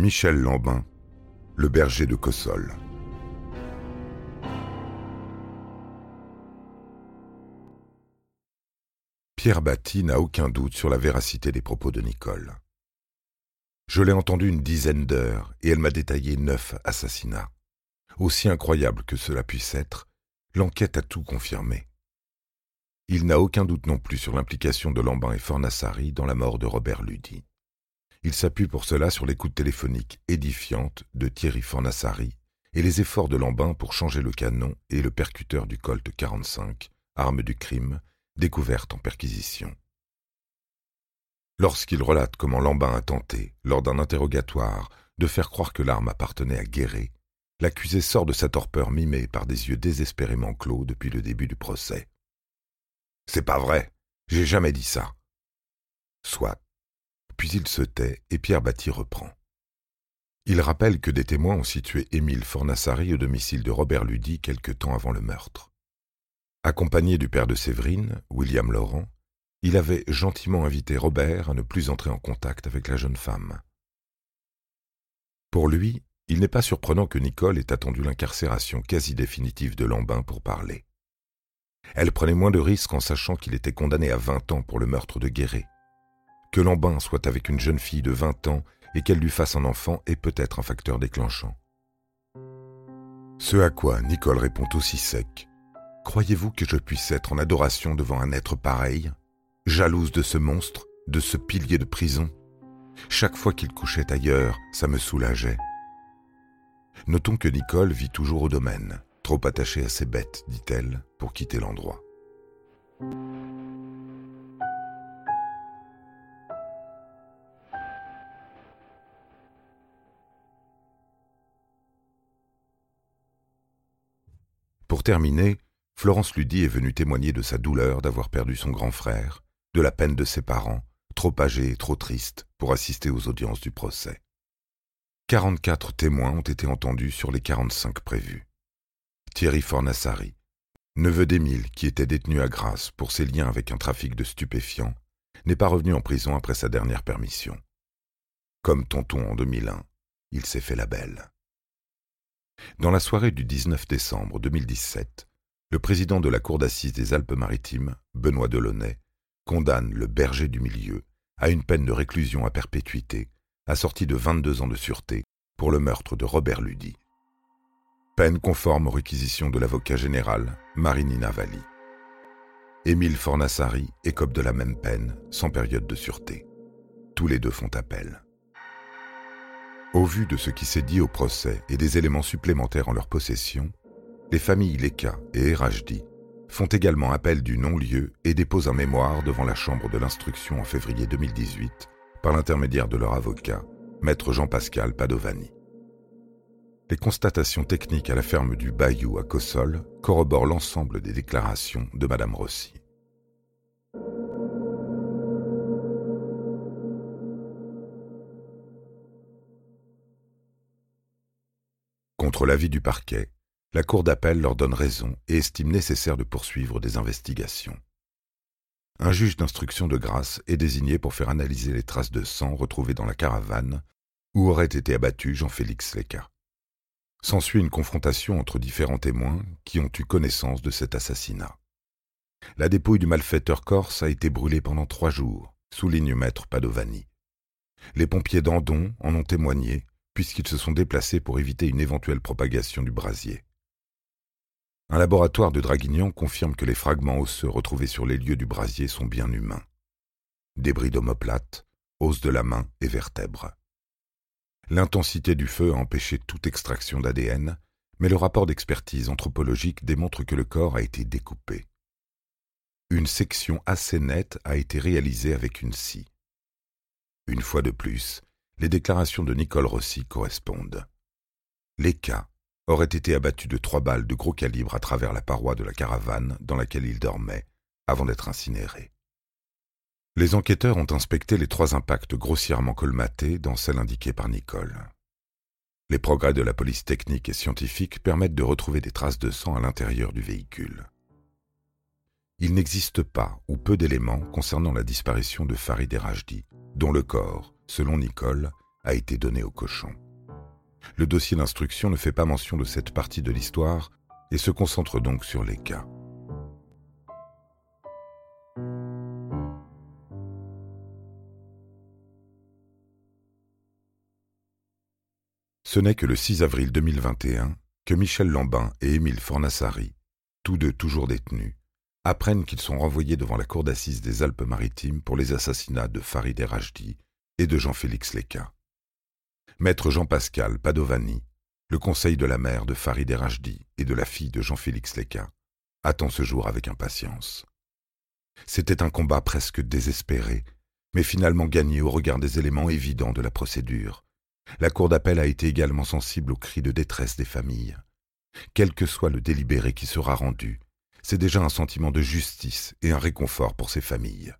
Michel Lambin, le berger de Cossol. Pierre Batty n'a aucun doute sur la véracité des propos de Nicole. Je l'ai entendue une dizaine d'heures et elle m'a détaillé neuf assassinats. Aussi incroyable que cela puisse être, l'enquête a tout confirmé. Il n'a aucun doute non plus sur l'implication de Lambin et Fornassari dans la mort de Robert Ludy. Il s'appuie pour cela sur l'écoute téléphonique édifiante de Thierry Fornassari et les efforts de Lambin pour changer le canon et le percuteur du Colt 45, arme du crime, découverte en perquisition. Lorsqu'il relate comment Lambin a tenté, lors d'un interrogatoire, de faire croire que l'arme appartenait à Guéret, l'accusé sort de sa torpeur mimée par des yeux désespérément clos depuis le début du procès. C'est pas vrai, j'ai jamais dit ça. Soit. Puis il se tait et Pierre Batty reprend. Il rappelle que des témoins ont situé Émile Fornassari au domicile de Robert Ludy quelque temps avant le meurtre. Accompagné du père de Séverine, William Laurent, il avait gentiment invité Robert à ne plus entrer en contact avec la jeune femme. Pour lui, il n'est pas surprenant que Nicole ait attendu l'incarcération quasi définitive de Lambin pour parler. Elle prenait moins de risques en sachant qu'il était condamné à vingt ans pour le meurtre de Guéret. Que Lambin soit avec une jeune fille de vingt ans et qu'elle lui fasse un enfant est peut-être un facteur déclenchant. Ce à quoi Nicole répond aussi sec. Croyez-vous que je puisse être en adoration devant un être pareil, jalouse de ce monstre, de ce pilier de prison? Chaque fois qu'il couchait ailleurs, ça me soulageait. Notons que Nicole vit toujours au domaine, trop attachée à ses bêtes, dit-elle, pour quitter l'endroit. Pour terminer, Florence Ludy est venue témoigner de sa douleur d'avoir perdu son grand frère, de la peine de ses parents, trop âgés et trop tristes pour assister aux audiences du procès. 44 témoins ont été entendus sur les 45 prévus. Thierry Fornassari, neveu d'Émile qui était détenu à Grasse pour ses liens avec un trafic de stupéfiants, n'est pas revenu en prison après sa dernière permission. Comme Tonton en 2001, il s'est fait la belle. Dans la soirée du 19 décembre 2017, le président de la Cour d'assises des Alpes-Maritimes, Benoît Delaunay, condamne le berger du milieu à une peine de réclusion à perpétuité, assortie de 22 ans de sûreté, pour le meurtre de Robert Ludy. Peine conforme aux réquisitions de l'avocat général, Marini Navali. Émile Fornassari écope de la même peine, sans période de sûreté. Tous les deux font appel. Au vu de ce qui s'est dit au procès et des éléments supplémentaires en leur possession, les familles Leka et Erajdi font également appel du non-lieu et déposent un mémoire devant la Chambre de l'instruction en février 2018 par l'intermédiaire de leur avocat, maître Jean-Pascal Padovani. Les constatations techniques à la ferme du Bayou à Cossol corroborent l'ensemble des déclarations de Madame Rossi. Contre l'avis du parquet, la Cour d'appel leur donne raison et estime nécessaire de poursuivre des investigations. Un juge d'instruction de grâce est désigné pour faire analyser les traces de sang retrouvées dans la caravane où aurait été abattu Jean-Félix Leca. S'ensuit une confrontation entre différents témoins qui ont eu connaissance de cet assassinat. La dépouille du malfaiteur corse a été brûlée pendant trois jours, souligne maître Padovani. Les pompiers d'Andon en ont témoigné puisqu'ils se sont déplacés pour éviter une éventuelle propagation du brasier. Un laboratoire de Draguignan confirme que les fragments osseux retrouvés sur les lieux du brasier sont bien humains. Débris d'omoplate, os de la main et vertèbres. L'intensité du feu a empêché toute extraction d'ADN, mais le rapport d'expertise anthropologique démontre que le corps a été découpé. Une section assez nette a été réalisée avec une scie. Une fois de plus, les déclarations de Nicole Rossi correspondent. Les cas auraient été abattus de trois balles de gros calibre à travers la paroi de la caravane dans laquelle il dormait, avant d'être incinérés. Les enquêteurs ont inspecté les trois impacts grossièrement colmatés dans celle indiquée par Nicole. Les progrès de la police technique et scientifique permettent de retrouver des traces de sang à l'intérieur du véhicule. Il n'existe pas ou peu d'éléments concernant la disparition de Farid Erajdi, dont le corps, selon Nicole, a été donné au cochon. Le dossier d'instruction ne fait pas mention de cette partie de l'histoire et se concentre donc sur les cas. Ce n'est que le 6 avril 2021 que Michel Lambin et Émile Fornassari, tous deux toujours détenus, apprennent qu'ils sont renvoyés devant la cour d'assises des Alpes-Maritimes pour les assassinats de Farid Rajdi et de Jean-Félix Leca. Maître Jean-Pascal Padovani, le conseil de la mère de Farid Rajdi et de la fille de Jean-Félix Leca, attend ce jour avec impatience. C'était un combat presque désespéré, mais finalement gagné au regard des éléments évidents de la procédure. La Cour d'appel a été également sensible aux cris de détresse des familles. Quel que soit le délibéré qui sera rendu, c'est déjà un sentiment de justice et un réconfort pour ces familles.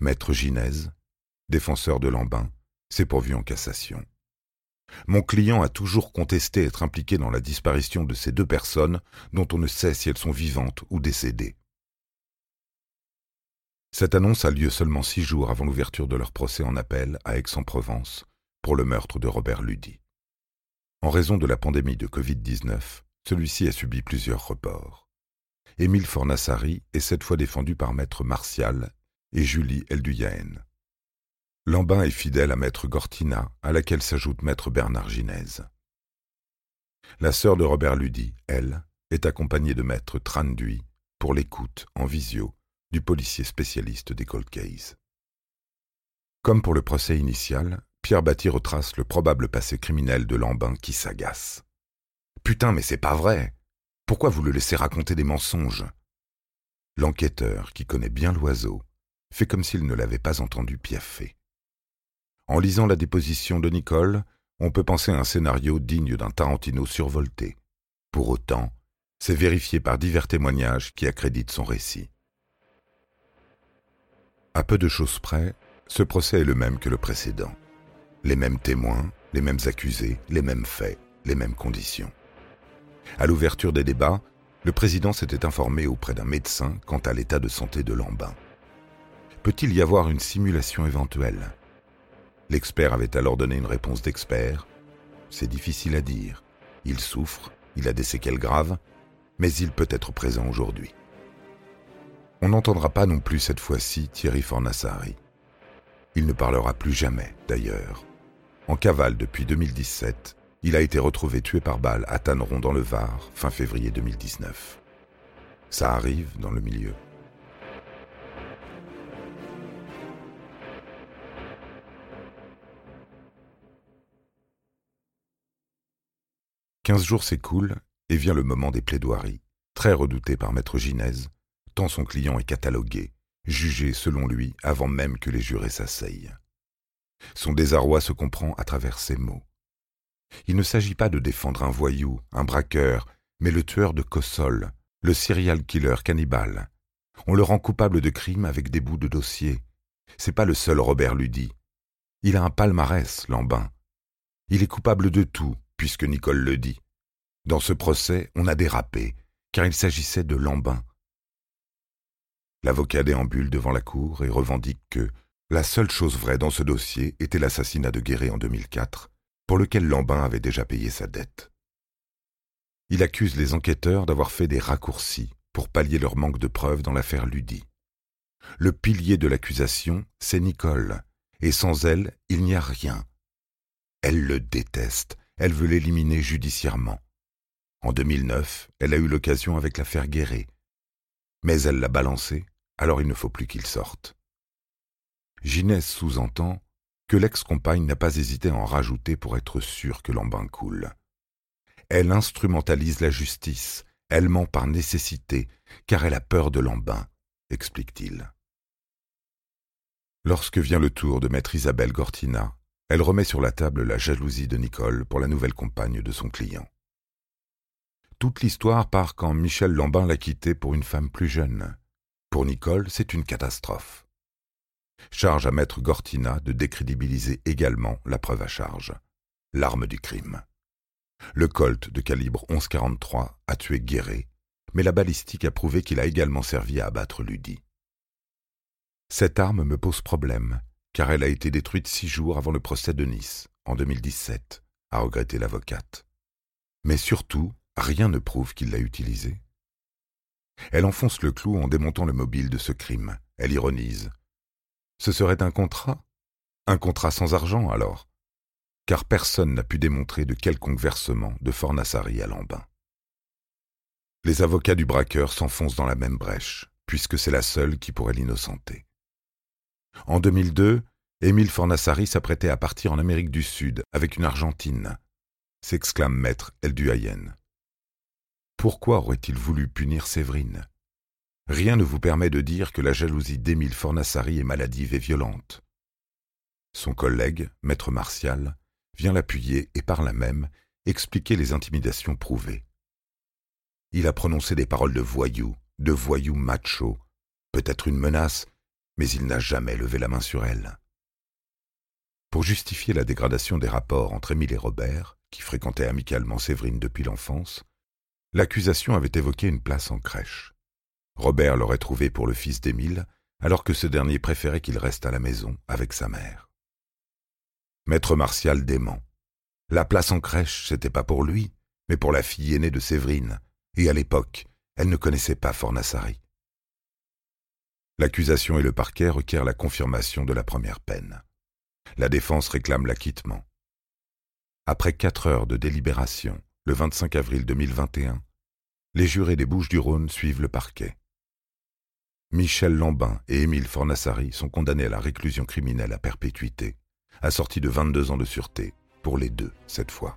Maître Ginèse, défenseur de Lambin, s'est pourvu en cassation. Mon client a toujours contesté être impliqué dans la disparition de ces deux personnes dont on ne sait si elles sont vivantes ou décédées. Cette annonce a lieu seulement six jours avant l'ouverture de leur procès en appel à Aix-en-Provence pour le meurtre de Robert Ludy. En raison de la pandémie de Covid-19, celui-ci a subi plusieurs reports. Émile Fornassari est cette fois défendu par maître Martial et Julie Elduyaen. Lambin est fidèle à maître Gortina, à laquelle s'ajoute maître Bernard Ginèse. La sœur de Robert Ludy, elle, est accompagnée de maître Tranduy pour l'écoute, en visio, du policier spécialiste des cold cases. Comme pour le procès initial, Pierre Batty retrace le probable passé criminel de Lambin qui s'agace. Putain, mais c'est pas vrai. Pourquoi vous le laissez raconter des mensonges? L'enquêteur, qui connaît bien l'oiseau, fait comme s'il ne l'avait pas entendu piaffer. En lisant la déposition de Nicole, on peut penser à un scénario digne d'un Tarantino survolté. Pour autant, c'est vérifié par divers témoignages qui accréditent son récit. À peu de choses près, ce procès est le même que le précédent. Les mêmes témoins, les mêmes accusés, les mêmes faits, les mêmes conditions. À l'ouverture des débats, le président s'était informé auprès d'un médecin quant à l'état de santé de Lambin. Peut-il y avoir une simulation éventuelle? L'expert avait alors donné une réponse d'expert. C'est difficile à dire. Il souffre, il a des séquelles graves, mais il peut être présent aujourd'hui. On n'entendra pas non plus cette fois-ci Thierry Fornassari. Il ne parlera plus jamais, d'ailleurs. En cavale depuis 2017, il a été retrouvé tué par balle à Tanneron dans le Var, fin février 2019. Ça arrive dans le milieu. Quinze jours s'écoulent et vient le moment des plaidoiries, très redouté par maître Ginèse, tant son client est catalogué, jugé selon lui avant même que les jurés s'asseyent. Son désarroi se comprend à travers ces mots. Il ne s'agit pas de défendre un voyou, un braqueur, mais le tueur de Cossol, le serial killer cannibale. On le rend coupable de crimes avec des bouts de dossier. C'est pas le seul Robert Ludy. Il a un palmarès, Lambin. Il est coupable de tout, puisque Nicole le dit. Dans ce procès, on a dérapé, car il s'agissait de Lambin. L'avocat déambule devant la cour et revendique que la seule chose vraie dans ce dossier était l'assassinat de Guéret en 2004, pour lequel Lambin avait déjà payé sa dette. Il accuse les enquêteurs d'avoir fait des raccourcis pour pallier leur manque de preuves dans l'affaire Ludy. Le pilier de l'accusation, c'est Nicole, et sans elle, il n'y a rien. Elle le déteste, elle veut l'éliminer judiciairement. En 2009, elle a eu l'occasion avec l'affaire Guéret. Mais elle l'a balancé, alors il ne faut plus qu'il sorte. Ginès sous-entend que l'ex-compagne n'a pas hésité à en rajouter pour être sûre que l'embin coule. Elle instrumentalise la justice, elle ment par nécessité, car elle a peur de l'embin, explique-t-il. Lorsque vient le tour de maître Isabelle Gortina, elle remet sur la table la jalousie de Nicole pour la nouvelle compagne de son client. Toute l'histoire part quand Michel Lambin l'a quittée pour une femme plus jeune. Pour Nicole, c'est une catastrophe. Charge à maître Gortina de décrédibiliser également la preuve à charge, l'arme du crime. Le Colt de calibre 11,43 a tué Guéret, mais la balistique a prouvé qu'il a également servi à abattre Ludy. Cette arme me pose problème, car elle a été détruite six jours avant le procès de Nice, en 2017, a regretté l'avocate. Mais surtout, rien ne prouve qu'il l'a utilisée. Elle enfonce le clou en démontant le mobile de ce crime. Elle ironise. Ce serait un contrat? Un contrat sans argent, alors? Car personne n'a pu démontrer de quelconque versement de Fornassari à Lambin. Les avocats du braqueur s'enfoncent dans la même brèche, puisque c'est la seule qui pourrait l'innocenter. En 2002, Émile Fornassari s'apprêtait à partir en Amérique du Sud avec une Argentine, s'exclame maître Elduayen. Pourquoi aurait-il voulu punir Séverine? Rien ne vous permet de dire que la jalousie d'Émile Fornassari est maladive et violente. Son collègue, maître Martial, vient l'appuyer et par là même expliquer les intimidations prouvées. Il a prononcé des paroles de voyou, de voyou macho, peut-être une menace, mais il n'a jamais levé la main sur elle. Pour justifier la dégradation des rapports entre Émile et Robert, qui fréquentaient amicalement Séverine depuis l'enfance, l'accusation avait évoqué une place en crèche. Robert l'aurait trouvée pour le fils d'Émile, alors que ce dernier préférait qu'il reste à la maison avec sa mère. Maître Martial dément. La place en crèche, c'était pas pour lui, mais pour la fille aînée de Séverine, et à l'époque, elle ne connaissait pas Fornassari. L'accusation et le parquet requièrent la confirmation de la première peine. La défense réclame l'acquittement. Après quatre heures de délibération, le 25 avril 2021, les jurés des Bouches-du-Rhône suivent le parquet. Michel Lambin et Émile Fornassari sont condamnés à la réclusion criminelle à perpétuité, assortis de 22 ans de sûreté, pour les deux cette fois.